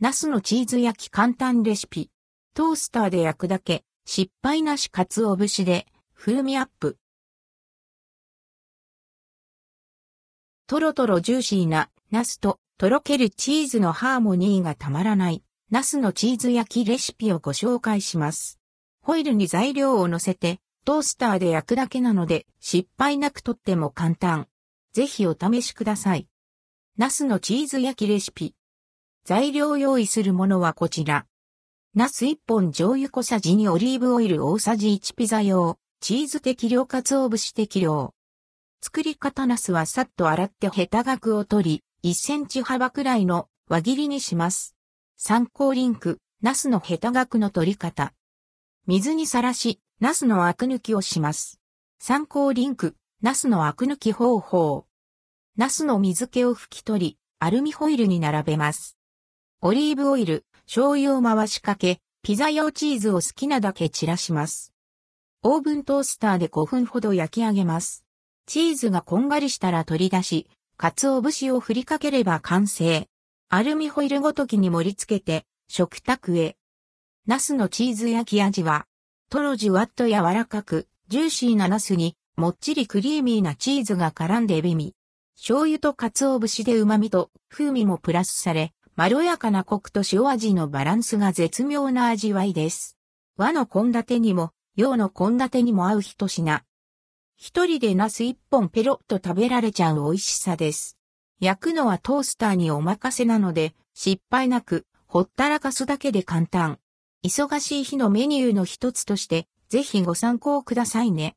ナスのチーズ焼き簡単レシピ。トースターで焼くだけ、失敗なし鰹節で、風味アップ。トロトロジューシーな、ナスと、とろけるチーズのハーモニーがたまらない、ナスのチーズ焼きレシピをご紹介します。ホイルに材料を乗せて、トースターで焼くだけなので、失敗なくとっても簡単。ぜひお試しください。ナスのチーズ焼きレシピ。材料用意するものはこちら。ナス1本醤油小さじ2オリーブオイル大さじ1ピザ用、チーズ適量鰹節適量。作り方ナスはさっと洗ってヘタ額を取り、1センチ幅くらいの輪切りにします。参考リンク、ナスのヘタ額の取り方。水にさらし、ナスのアク抜きをします。参考リンク、ナスのアク抜き方法。ナスの水気を拭き取り、アルミホイルに並べます。オリーブオイル、醤油を回しかけ、ピザ用チーズを好きなだけ散らします。オーブントースターで5分ほど焼き上げます。チーズがこんがりしたら取り出し、鰹節を振りかければ完成。アルミホイルごときに盛り付けて、食卓へ。ナスのチーズ焼き味は、とろじゅわっと柔らかく、ジューシーなナスに、もっちりクリーミーなチーズが絡んで美味。醤油と鰹節で旨味と風味もプラスされ、まろやかなコクと塩味のバランスが絶妙な味わいです。和の献立にも、洋の献立にも合う一品。一人でナス一本ペロッと食べられちゃう美味しさです。焼くのはトースターにお任せなので、失敗なく、ほったらかすだけで簡単。忙しい日のメニューの一つとして、ぜひご参考くださいね。